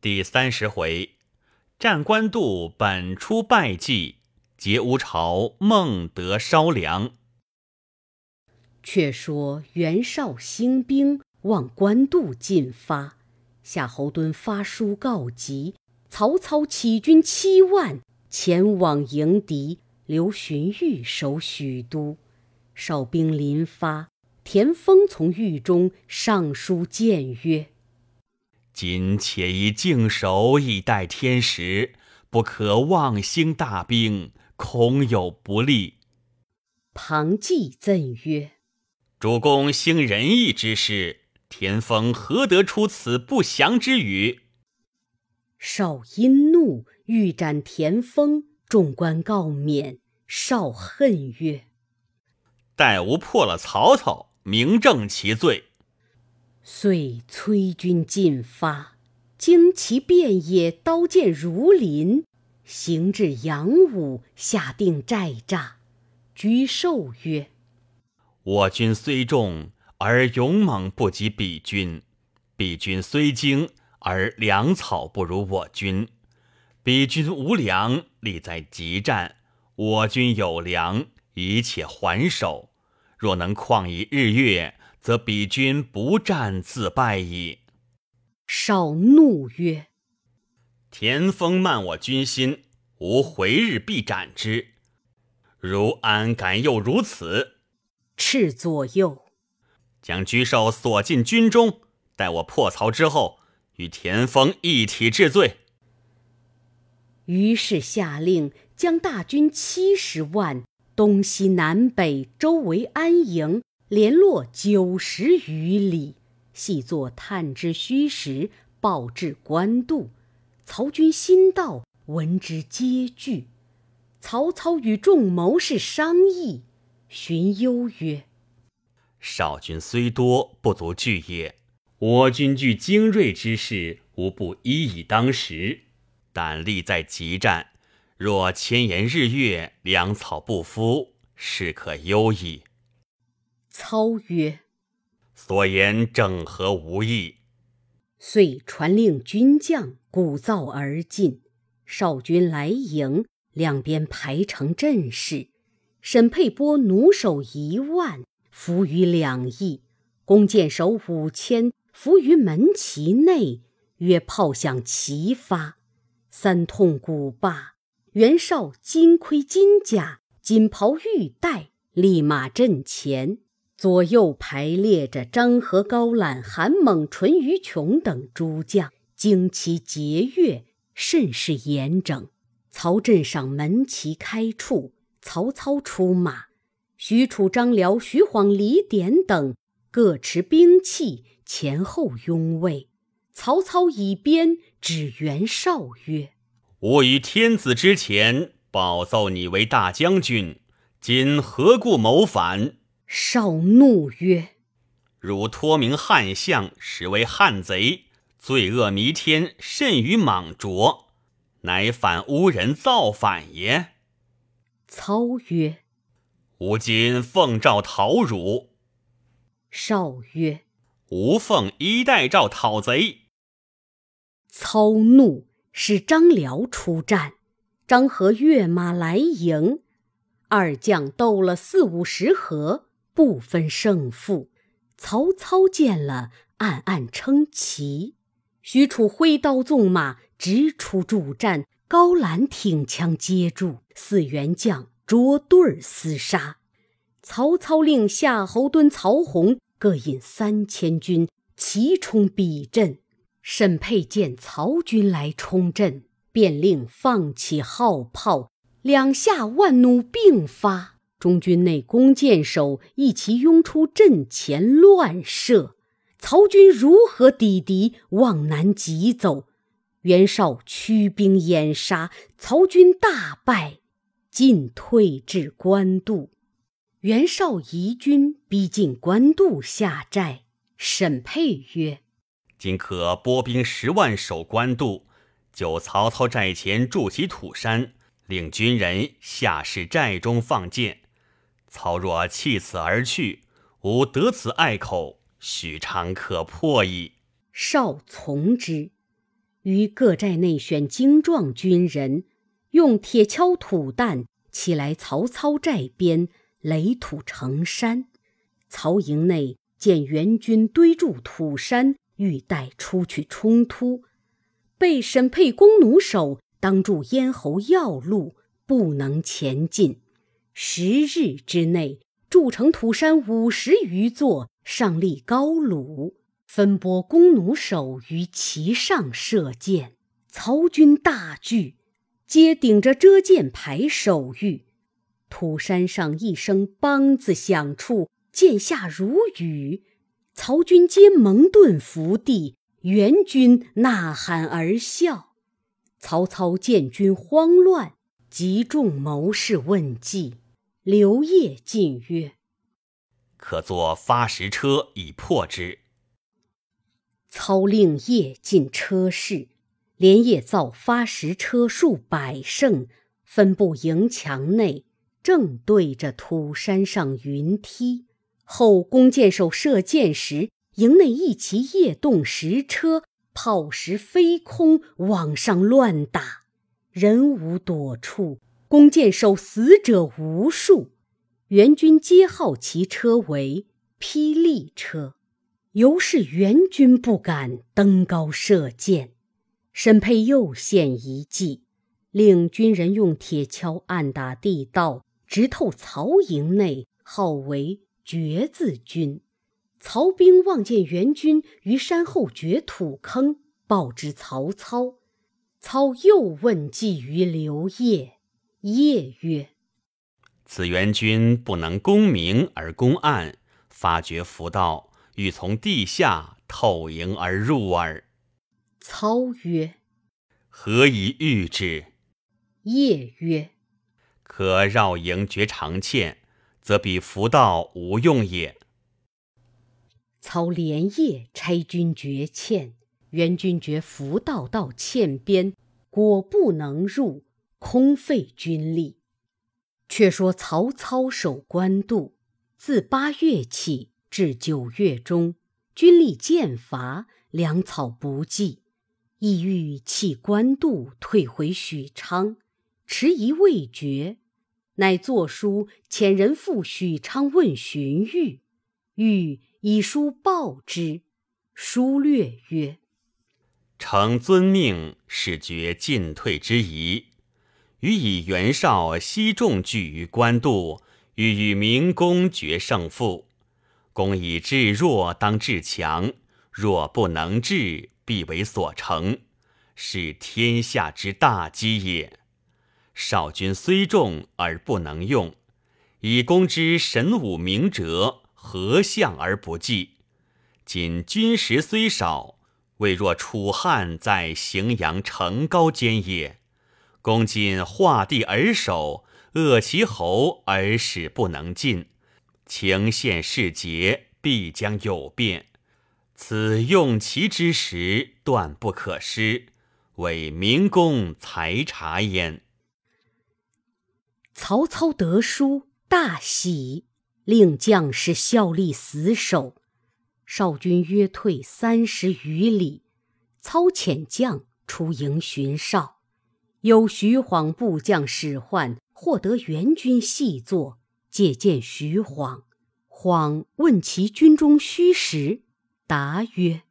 第三十回，战官渡本出败绩，劫乌巢孟德烧粮。却说袁绍兴兵往官渡进发，夏侯惇发书告急，曹操起军七万前往迎敌，留荀彧守许都。哨兵临发，田丰从狱中上书谏曰：“今且以静守以待天时，不可妄兴大兵，恐有不利。”庞纪赠曰：“主公兴仁义之事，田丰何得出此不祥之语？”少因怒，欲斩田丰。众官告免。少恨曰：待吾破了曹操，明正其罪。遂催军进发，旌旗遍野，刀剑如林。行至阳武，下定寨栅。居寿曰：“我军虽众，而勇猛不及彼军；彼军虽精，而粮草不如我军。彼军无粮，力在急战；我军有粮，一切还手。”若能旷以日月，则彼军不战自败矣。少怒曰：“田丰慢我军心，吾回日必斩之。如安敢又如此？”斥左右，将沮授锁进军中，待我破曹之后，与田丰一体治罪。于是下令将大军七十万。东西南北周围安营，联络九十余里，细作探知虚实，报至官渡。曹军新到，闻之皆惧。曹操与众谋士商议，荀攸曰：“少军虽多，不足惧也。我军具精锐之士，无不一以当十，但利在急战。”若千言日月，粮草不敷，是可忧矣。操曰：“所言正合吾意。”遂传令军将鼓噪而进。少军来迎，两边排成阵势。沈佩波弩手一万，伏于两翼；弓箭手五千，伏于门旗内。约炮响齐发，三通鼓罢。袁绍金盔金甲、锦袍玉带，立马阵前，左右排列着张合、高览、韩猛、淳于琼等诸将，旌旗节钺，甚是严整。曹阵上门旗开处，曹操出马，许褚、张辽、徐晃、李典等各持兵器，前后拥卫。曹操以鞭指袁绍曰：我于天子之前保奏你为大将军，今何故谋反？少怒曰：“汝托名汉相，实为汉贼，罪恶弥天，甚于莽卓，乃反诬人造反也。”操曰：“吾今奉诏讨汝。”少曰：“吾奉衣带诏讨贼。”操怒。使张辽出战，张合跃马来迎，二将斗了四五十合，不分胜负。曹操见了，暗暗称奇。许褚挥刀纵马，直出助战。高览挺枪接住，四员将捉对儿厮杀。曹操令夏侯惇、曹洪各引三千军齐冲彼阵。沈沛见曹军来冲阵，便令放起号炮，两下万弩并发。中军内弓箭手一齐拥出阵前乱射，曹军如何抵敌？往南急走。袁绍驱兵掩杀，曹军大败，进退至官渡。袁绍移军逼近官渡下寨。沈沛曰。今可拨兵十万守官渡，就曹操寨前筑起土山，令军人下士寨中放箭。曹若弃此而去，吾得此隘口，许昌可破矣。少从之。于各寨内选精壮军人，用铁锹土担起来曹操寨边，垒土成山。曹营内见援军堆筑土山，欲待出去冲突，被沈沛弓弩手当住咽喉要路，不能前进。十日之内，筑成土山五十余座，上立高炉。分拨弓弩手于其上射箭，曹军大惧，皆顶着遮箭牌守御。土山上一声“梆”字响处，箭下如雨，曹军皆蒙盾伏地，援军呐喊而笑。曹操见军慌乱，集众谋士问计。刘烨进曰：“可作发石车以破之。”操令夜进车室，连夜造发石车数百乘，分布营墙内，正对着土山上云梯。后弓箭手射箭时，营内一齐夜动石车，炮石飞空，往上乱打，人无躲处，弓箭手死者无数。援军皆号其车为霹雳车。由是援军不敢登高射箭，沈沛又献一计，令军人用铁锹暗打地道，直透曹营内，号为掘字军。曹兵望见援军于山后掘土坑，报之曹操。操又问计于刘烨，烨曰：“此元军不能攻明而攻暗，发掘浮道。”欲从地下透营而入耳。操曰：“何以御之？”夜曰：“可绕营绝长堑，则彼伏道无用也。”操连夜差军绝堑，援军绝伏道到堑边，果不能入，空费军力。却说曹操守官渡，自八月起。至九月中，军力渐乏，粮草不济，意欲弃官渡，退回许昌，迟疑未决，乃作书遣人赴许昌问荀彧，彧以书报之，书略曰：“承遵命，使决进退之宜。予以袁绍悉众聚于官渡，欲与明公决胜负。”公以至弱当至强，若不能治，必为所成，是天下之大机也。少君虽众而不能用，以公之神武明哲，何相而不济？今军实虽少，未若楚汉在荥阳城高间也。公今画地而守，扼其喉而使不能进。情陷事节，必将有变。此用其之时，断不可失，为明公才察焉。曹操得书，大喜，令将士效力死守。少军约退三十余里，操遣将出营寻哨。有徐晃部将史涣获得援军细作。借见徐晃，晃问其军中虚实，答曰：“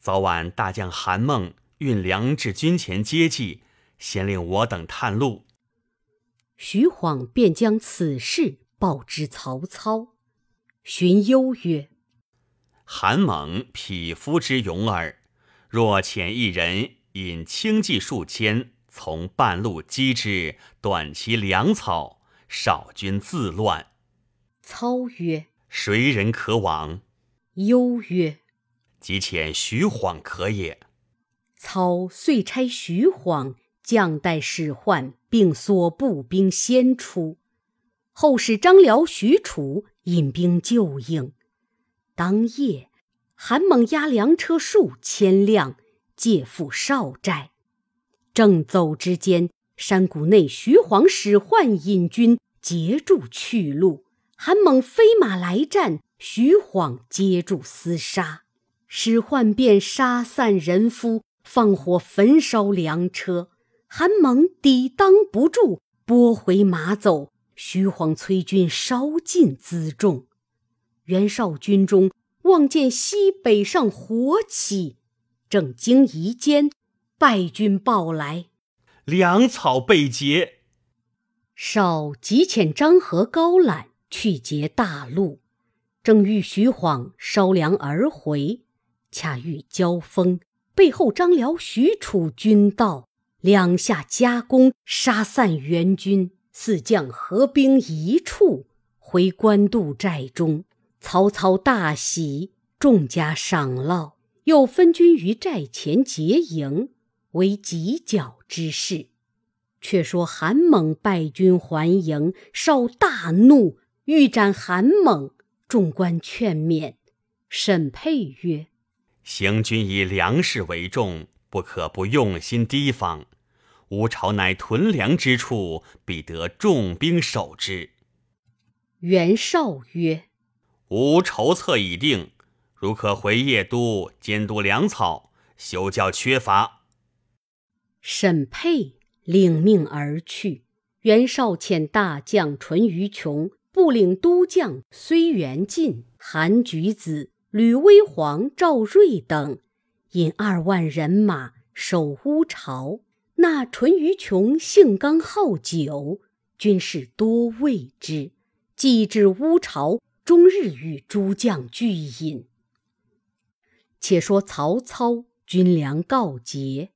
早晚大将韩孟运粮至军前接济，先令我等探路。”徐晃便将此事报之曹操。荀攸曰：“韩猛匹夫之勇耳，若遣一人引轻骑数千，从半路击之，短其粮草。”少军自乱。操曰：“谁人可往？”忧曰：“即遣徐晃可也。”操遂差徐晃将带使唤，并所部兵先出。后使张辽、许褚引兵救应。当夜，韩猛押粮车数千辆，借赴少寨。正走之间。山谷内，徐晃使唤引军截住去路。韩猛飞马来战，徐晃接住厮杀，使唤便杀散人夫，放火焚烧粮车，韩猛抵挡不住，拨回马走。徐晃催军烧尽辎重，袁绍军中望见西北上火起，正惊疑间，败军报来，粮草被劫。少急遣张合、高览去劫大路，正遇徐晃烧粮而回，恰遇交锋，背后张辽、许褚军到，两下夹攻，杀散援军。四将合兵一处，回官渡寨中。曹操大喜，众加赏烙，又分军于寨前结营，为犄角之势。却说韩猛败军还营，绍大怒，欲斩韩猛。众官劝勉，沈佩曰：“行军以粮食为重，不可不用心提防。”吴朝乃屯粮之处，必得重兵守之。袁绍曰：“吾筹策已定，如可回邺都监督粮草，休教缺乏。”沈佩领命而去。袁绍遣大将淳于琼、部领都将睢元进、韩举子、吕威煌、赵睿等，引二万人马守乌巢。那淳于琼性刚好酒，军士多畏之。既至乌巢，终日与诸将聚饮。且说曹操军粮告捷，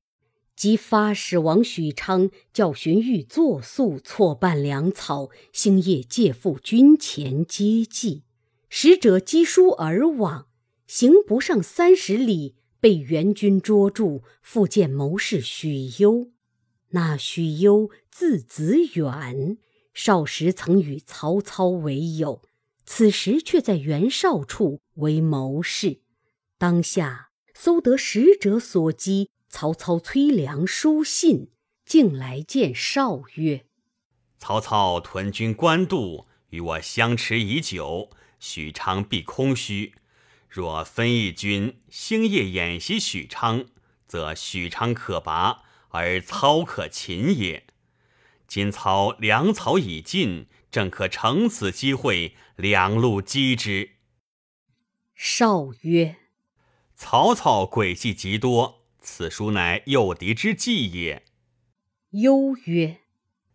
即发使王许昌教荀彧作速错办粮草，星夜借赴军前接济。使者击书而往，行不上三十里。被援军捉住，复见谋士许攸。那许攸字子远，少时曾与曹操为友，此时却在袁绍处为谋士。当下搜得使者所击，曹操催粮书信，竟来见绍曰：“曹操屯军官渡，与我相持已久，许昌必空虚。”若分一军，星夜演习许昌，则许昌可拔，而操可擒也。今操粮草已尽，正可乘此机会，两路击之。绍曰：“曹操诡计极多，此书乃诱敌之计也。”忧曰：“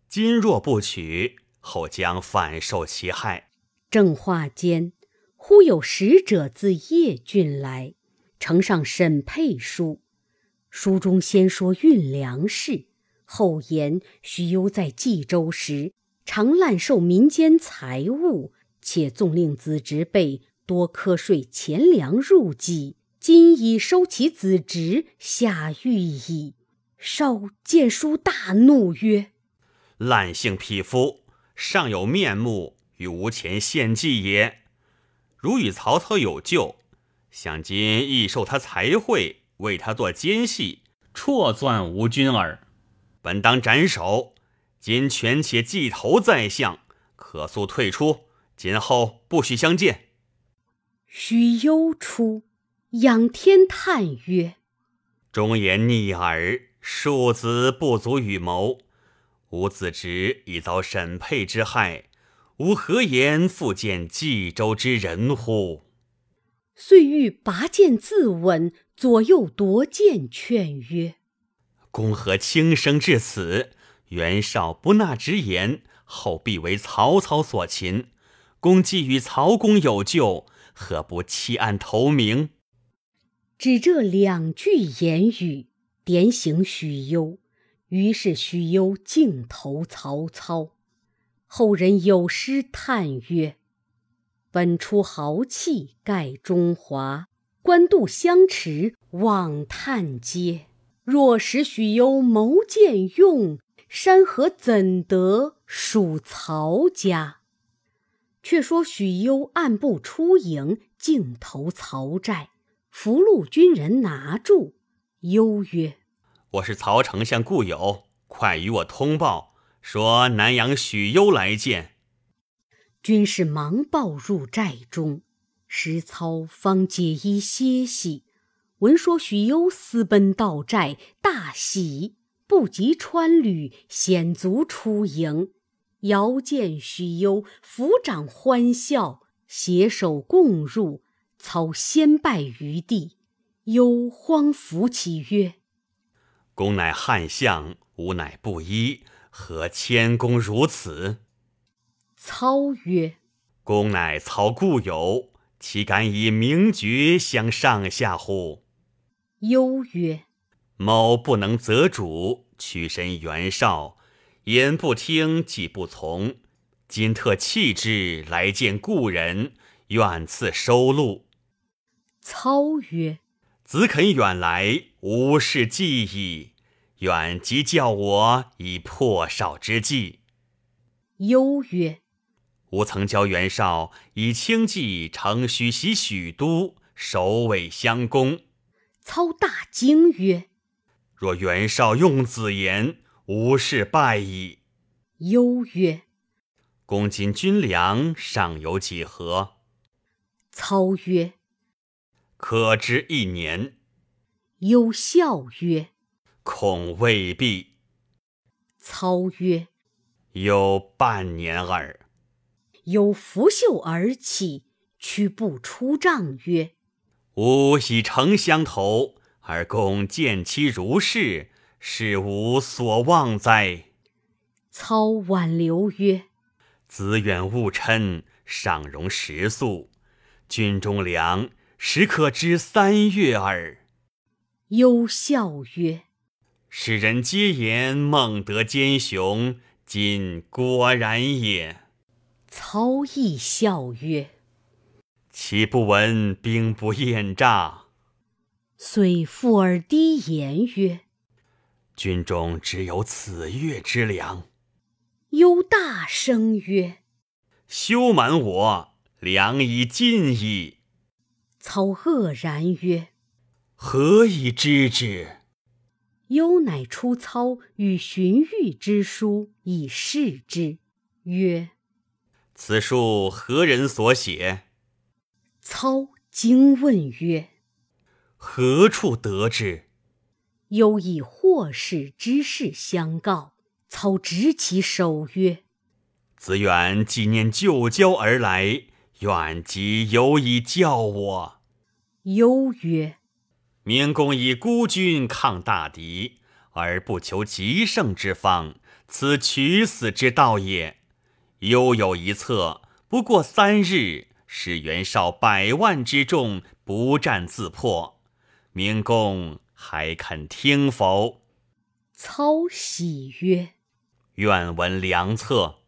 今若不取，后将反受其害。”正话间。忽有使者自邺郡来，呈上沈佩书。书中先说运粮事，后言徐攸在冀州时，常滥受民间财物，且纵令子侄辈多苛税钱粮入己。今已收其子侄，下狱矣。少见书大怒曰：“烂性匹夫，尚有面目与吾前献计也。”如与曹操有旧，想今亦受他才会，为他做奸细，错钻吴军耳。本当斩首，今权且计头在相，可速退出，今后不许相见。许攸出，仰天叹曰：“忠言逆耳，庶子不足与谋。吾子侄已遭沈佩之害。”吾何言复见冀州之人乎？遂欲拔剑自刎，左右夺剑劝曰：“公何轻生至此？袁绍不纳直言，后必为曹操所擒。公既与曹公有旧，何不弃暗投明？”只这两句言语，点醒许攸。于是许攸径投曹操。后人有诗叹曰：“本出豪气盖中华，官渡相持望叹嗟。若使许攸谋见用，山河怎得属曹家？”却说许攸暗步出营，径投曹寨，俘虏军人拿住。忧曰：“我是曹丞相故友，快与我通报。”说南阳许攸来见，军士忙报入寨中。时操方解衣歇息，闻说许攸私奔到寨，大喜，不及穿履，险足出营。遥见许攸抚掌欢笑，携手共入。操先拜于地，忧慌扶其曰：“公乃汉相，吾乃布衣，何谦恭如此？”操曰：“公乃操故友，岂敢以名爵相上下乎？”忧曰：“某不能择主，屈身袁绍，言不听，计不从。今特弃之来见故人，愿赐收录。”操曰：“子肯远来，无事计矣。远即教我以破绍之计。”忧曰：“吾曾教袁绍以轻计乘虚袭许都，首尾相攻。”操大惊曰：“若袁绍用子言，吾事败矣。”忧曰：“公今军粮尚有几何？”操曰：“可知一年。”忧笑曰：“恐未必。”操曰：“有半年耳。”有拂袖而起，屈步出帐曰：吾以丞相投，而公见其如是，是吾所望哉？操挽留曰：“子远勿嗔，尚容食宿。军中粮，时可知三月耳。”忧笑曰：“世人皆言孟德奸雄，今果然也。”操亦笑曰。岂不闻兵不厌诈？遂附耳低言曰：“军中只有此月之粮。”忧大声曰：“休瞒我，粮已尽矣。”操愕然曰：“何以知之？”忧乃出操与荀彧之书以示之，曰：“此书何人所写？”操惊问曰：“何处得之？”忧以祸事之事相告。操执其手曰：“子远纪念旧交而来，远即有以教我。”忧曰：“明公以孤军抗大敌，而不求极胜之方，此取死之道也。忧有一策，不过三日。”使袁绍百万之众不战自破，明公还肯听否？操喜曰：“愿闻良策。”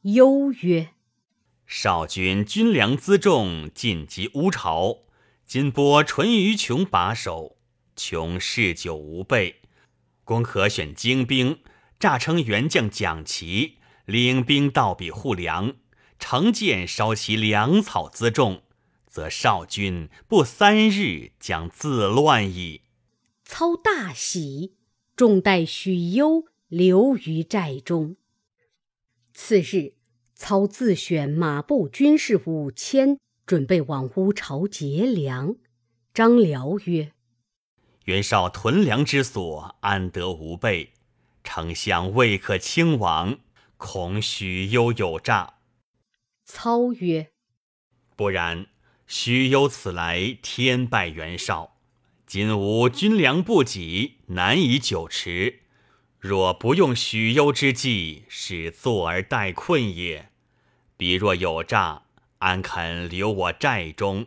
忧曰：“少君军粮辎重尽及乌巢，今拨淳于琼把守，琼嗜酒无备，公可选精兵，诈称元将蒋奇，领兵到彼护粮。”乘舰烧其粮草辎重，则少军不三日将自乱矣。操大喜，众待许攸留于寨中。次日，操自选马步军士五千，准备往乌巢劫粮。张辽曰：“袁绍屯粮之所，安得无备？丞相未可轻往，恐许攸有诈。”操曰：“不然，许攸此来，天败袁绍。今吾军粮不给，难以久持。若不用许攸之计，是坐而待困也。彼若有诈，安肯留我寨中？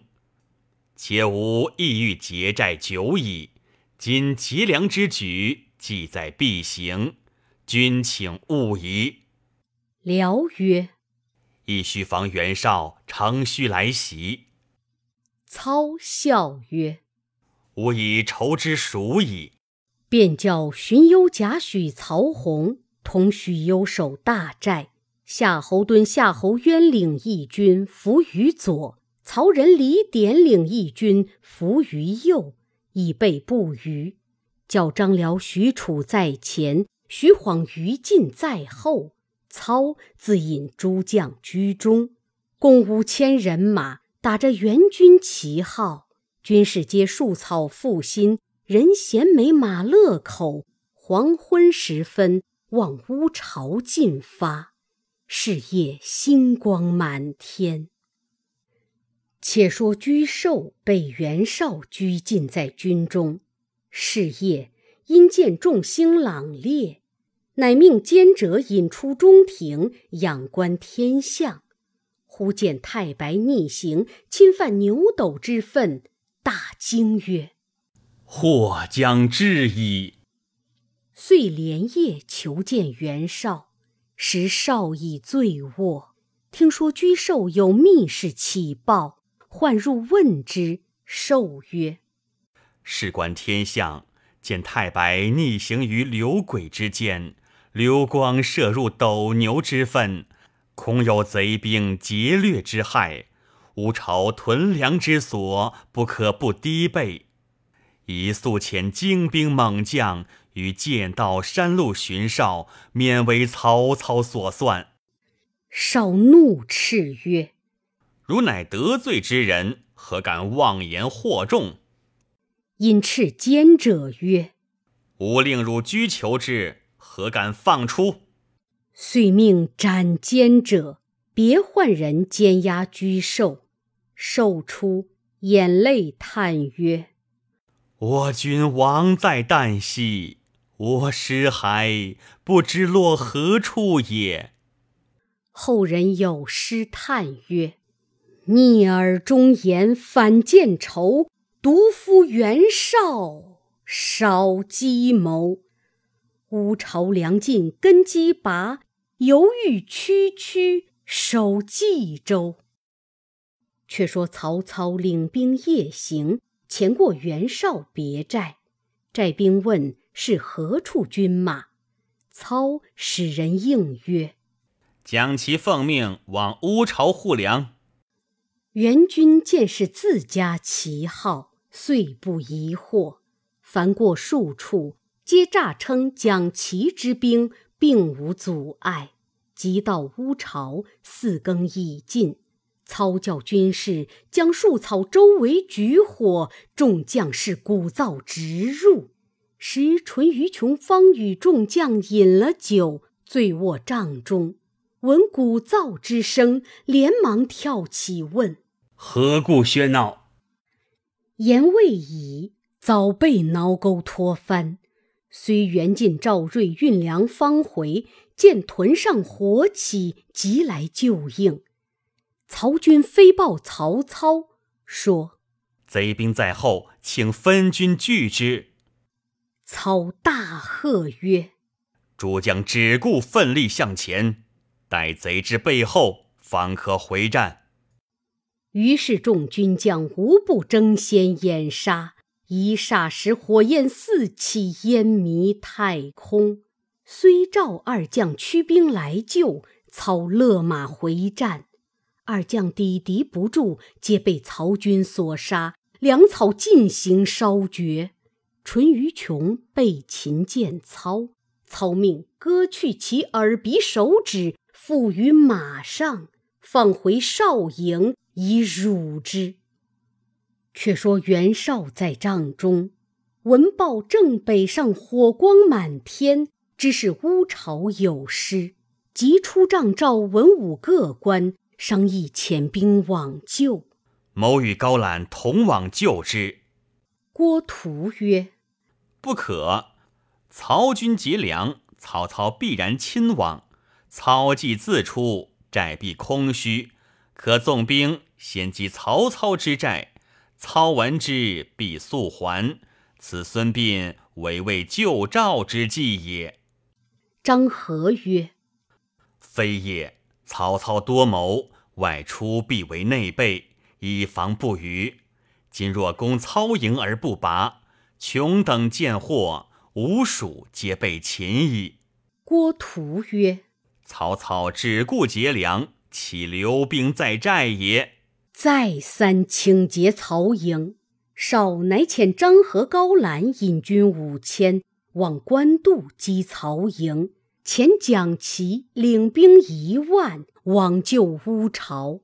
且吾意欲结寨久矣。今劫粮之举，计在必行，君请勿疑。”辽曰。亦须防袁绍乘虚来袭。操笑曰：“吾以筹之熟矣。”便叫荀攸、贾诩、曹洪同许攸守大寨。夏侯惇、夏侯渊领一军伏于左，曹仁、李典领一军伏于右，以备不虞。叫张辽、许褚在前，徐晃、于禁在后。操自引诸将居中，共五千人马，打着援军旗号，军士皆束草复新，人衔美马勒口。黄昏时分，望乌巢进发，是夜星光满天。且说沮授被袁绍拘禁在军中，是夜，因见众星朗烈，乃命监者引出中庭，仰观天象。忽见太白逆行，侵犯牛斗之分，大惊曰：“祸将至矣！”遂连夜求见袁绍，时少已醉卧。听说居寿有密事启报。唤入问之，寿曰：“事关天象，见太白逆行于流鬼之间，流光射入斗牛之分，恐有贼兵劫掠之害。吾朝屯粮之所，不可不低备。宜速遣精兵猛将于剑道山路巡哨，免为曹操所算。”少怒斥曰。汝乃得罪之人，何敢妄言惑众？因斥奸者曰：“吾令汝拘囚之，何敢放出？”遂命斩奸者，别换人监押居寿。寿出，眼泪叹曰：“我君亡在旦夕，我尸骸不知落何处也。”后人有诗叹曰。逆耳忠言反见仇，独夫袁绍少计谋。乌巢粮尽根基拔，犹豫区区守冀州。却说曹操领兵夜行，前过袁绍别寨，寨兵问是何处军马，操使人应曰：“将其奉命往乌巢护粮。”元军见是自家旗号，遂不疑惑。凡过数处，皆诈称将旗之兵，并无阻碍。即到乌巢，四更已尽，操教军士将树草周围举火，众将士鼓噪直入。时淳于琼方与众将饮了酒，醉卧帐中，闻鼓噪之声，连忙跳起问。何故喧闹？言未已，早被挠钩拖翻。虽袁进、赵瑞运粮方回，见屯上火起，急来救应。曹军飞报曹操，说：“贼兵在后，请分军拒之。”操大喝曰：“诸将只顾奋力向前，待贼至背后，方可回战。”于是众军将无不争先掩杀，一霎时火焰四起，烟迷太空。虽赵二将驱兵来救，操勒马回战，二将抵敌不住，皆被曹军所杀，粮草尽行烧绝。淳于琼被擒见操，操命割去其耳鼻手指，缚于马上，放回少营。以辱之。却说袁绍在帐中，闻报正北上，火光满天，知是乌巢有失，即出帐召文武各官，商议遣兵往救。某与高览同往救之。郭图曰：“不可，曹军劫粮，曹操必然亲往。操既自出，寨必空虚。”可纵兵先击曹操之寨，操闻之必速还。此孙膑唯为救赵之计也。张合曰：“非也。曹操多谋，外出必为内备，以防不虞。今若攻操营而不拔，穷等贱货，吴蜀皆被擒矣。”郭图曰：“曹操只顾劫粮。”岂留兵在寨也？再三请劫曹营，少乃遣张合、高览引军五千往官渡击曹营，遣蒋奇领兵一万往救乌巢。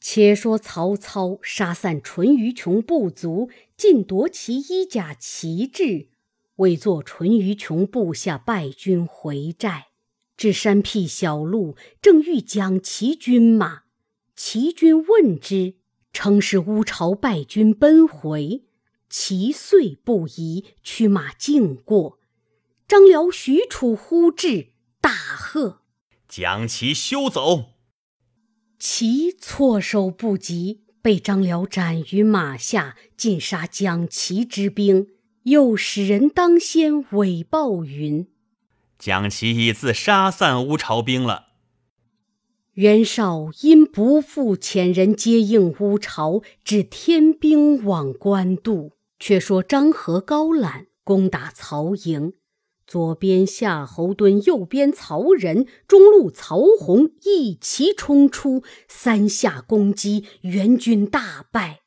且说曹操杀散淳于琼部族，尽夺其衣甲旗帜，为作淳于琼部下败军回寨，至山僻小路，正欲将其军马。齐军问之，称是乌巢败军奔回。其遂不疑，驱马径过。张辽、许褚呼至，大喝：“将其休走！”其措手不及，被张辽斩于马下，尽杀将其之兵。又使人当先伪报云：“蒋其已自杀散乌巢兵了。”袁绍因不复遣人接应乌巢，只天兵往官渡。却说张合、高览攻打曹营。左边夏侯惇，右边曹仁，中路曹洪一齐冲出，三下攻击，援军大败。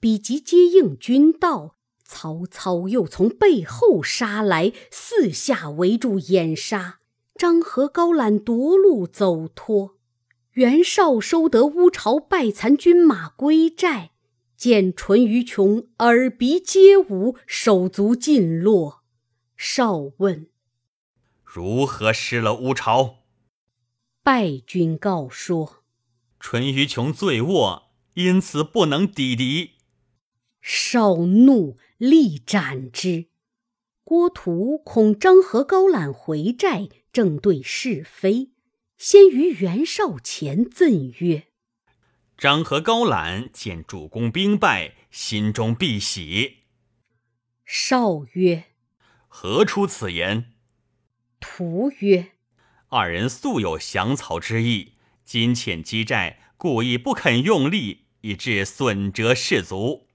比及接应军到，曹操又从背后杀来，四下围住掩杀。张合、高览夺路走脱。袁绍收得乌巢败残军马归寨，见淳于琼耳鼻皆无，手足尽落。少问：“如何失了乌巢？”败军告说：“淳于琼醉卧，因此不能抵敌。”少怒，力斩之。郭图恐张合、高览回寨，正对是非，先于袁绍前赠曰：“张合、高览见主公兵败，心中必喜。”少曰。何出此言？图曰：“二人素有降曹之意，今遣积寨，故意不肯用力，以致损折士卒。”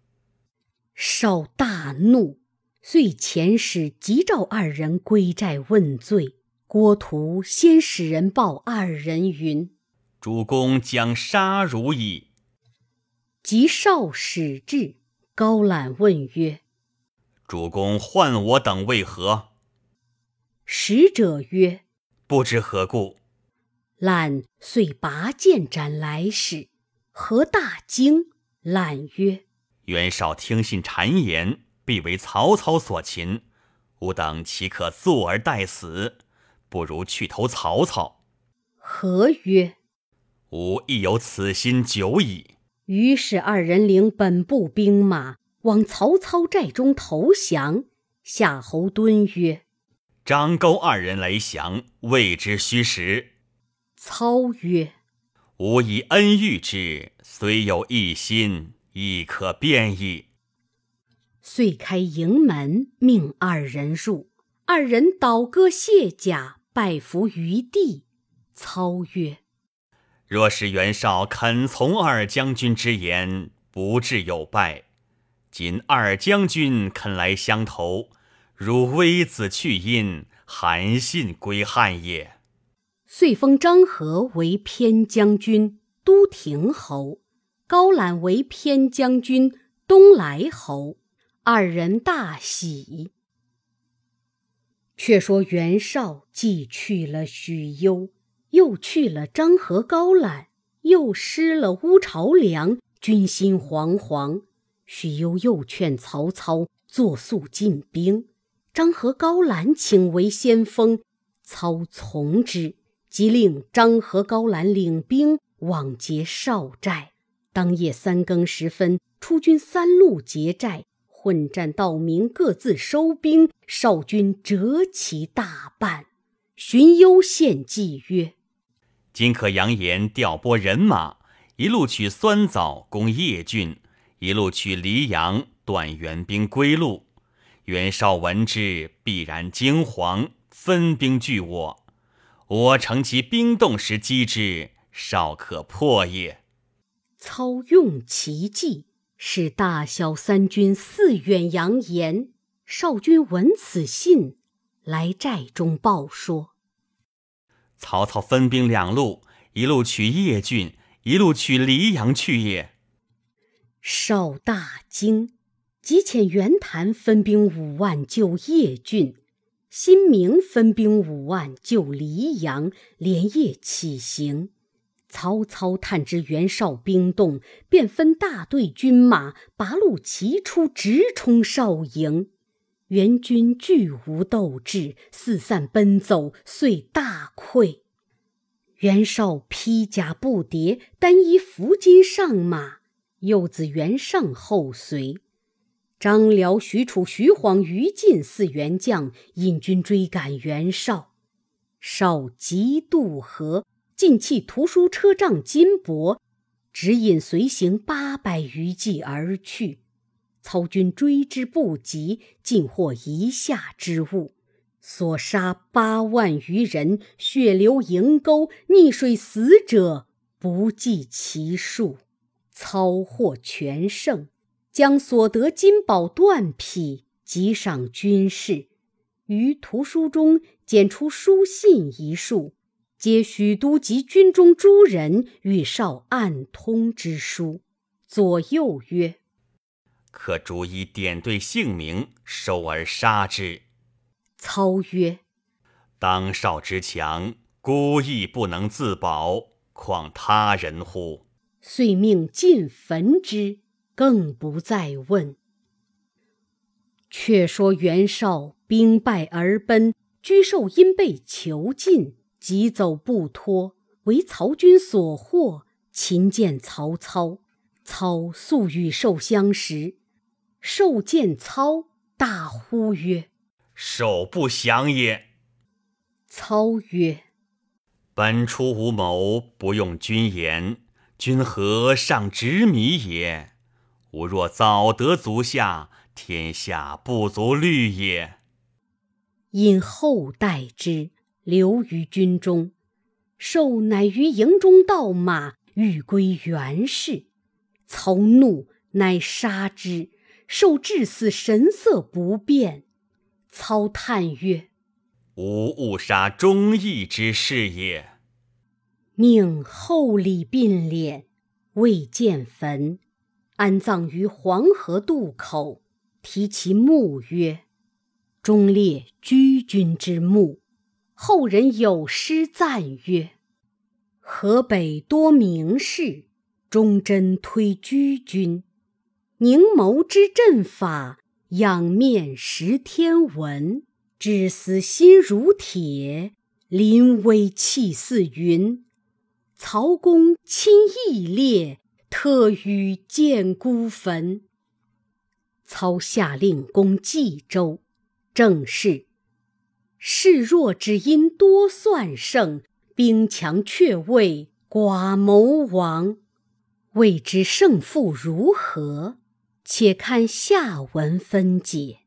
少大怒，遂遣使急召二人归寨问罪。郭图先使人报二人云：“主公将杀汝矣。”及少使至，高览问曰：主公唤我等为何？使者曰：“不知何故。”览遂拔剑斩来使。何大惊。览曰：“袁绍听信谗言，必为曹操所擒。吾等岂可坐而待死？不如去投曹操。”何曰：“吾亦有此心久矣。”于是二人领本部兵马。往曹操寨中投降。夏侯惇曰：“张钩二人来降，未知虚实。”操曰：“吾以恩遇之，虽有一心，亦可变矣。”遂开营门，命二人入。二人倒戈卸甲，拜伏于地。操曰：“若是袁绍肯从二将军之言，不至有败。”今二将军肯来相投，如微子去殷，韩信归汉也。遂封张合为偏将军、都亭侯，高览为偏将军、东莱侯。二人大喜。却说袁绍既去了许攸，又去了张合、高览，又失了乌巢梁，军心惶惶。许攸又劝曹操作速进兵，张合、高览请为先锋，操从之，即令张合、高览领兵往劫少寨。当夜三更时分，出军三路劫寨，混战到明，各自收兵。少军折其大半。荀攸献计曰：“今可扬言调拨人马，一路取酸枣攻叶郡。”一路去黎阳，断援兵归路。袁绍闻之，必然惊惶，分兵拒我。我乘其兵动时击之，少可破也。操用其计，使大小三军四远扬言。少军闻此信，来寨中报说：曹操分兵两路，一路取邺郡，一路取黎阳去也。少大惊，即遣袁谭分兵五万救叶郡，新明分兵五万救黎阳，连夜起行。曹操探知袁绍兵动，便分大队军马，拔路齐出，直冲绍营。袁军俱无斗志，四散奔走，遂大溃。袁绍披甲不迭，单衣拂巾上马，幼子袁尚后随。张辽、许褚、徐晃、于禁四员将引军追赶袁绍，绍急渡河。尽弃图书车仗金帛，只引随行八百余骑而去。操军追之不及，尽获一下之物，所杀八万余人，血流盈沟，溺水死者不计其数。操获全胜，将所得金宝缎匹即赏军士，于图书中检出书信一束。皆许都及军中诸人与少暗通之书，左右曰：“可逐一点对姓名，收而杀之。”操曰：“当少之强，孤亦不能自保，况他人乎？”遂命尽焚之，更不再问。却说袁绍兵败而奔，沮授因被囚禁。急走不脱，为曹军所获。擒见曹操，操素与寿相识。寿见操，大呼曰：“寿不降也！”操曰：“本初无谋，不用君言，君何尚执迷也？吾若早得足下，天下不足虑也。”因后代之。留于军中，寿乃于营中盗马，欲归袁氏。曹怒，乃杀之。受至死神色不变。操叹曰：“吾误杀忠义之士也。”命厚礼并敛，未见坟，安葬于黄河渡口。题其墓曰：“忠烈居君之墓。”后人有诗赞曰：“河北多名士，忠贞推居君。凝眸之阵法，仰面识天文。至死心如铁，临危气似云。曹公亲义烈，特与见孤坟。”操下令攻冀州，正是。示弱只因多算胜，兵强却为寡谋亡。未知胜负如何？且看下文分解。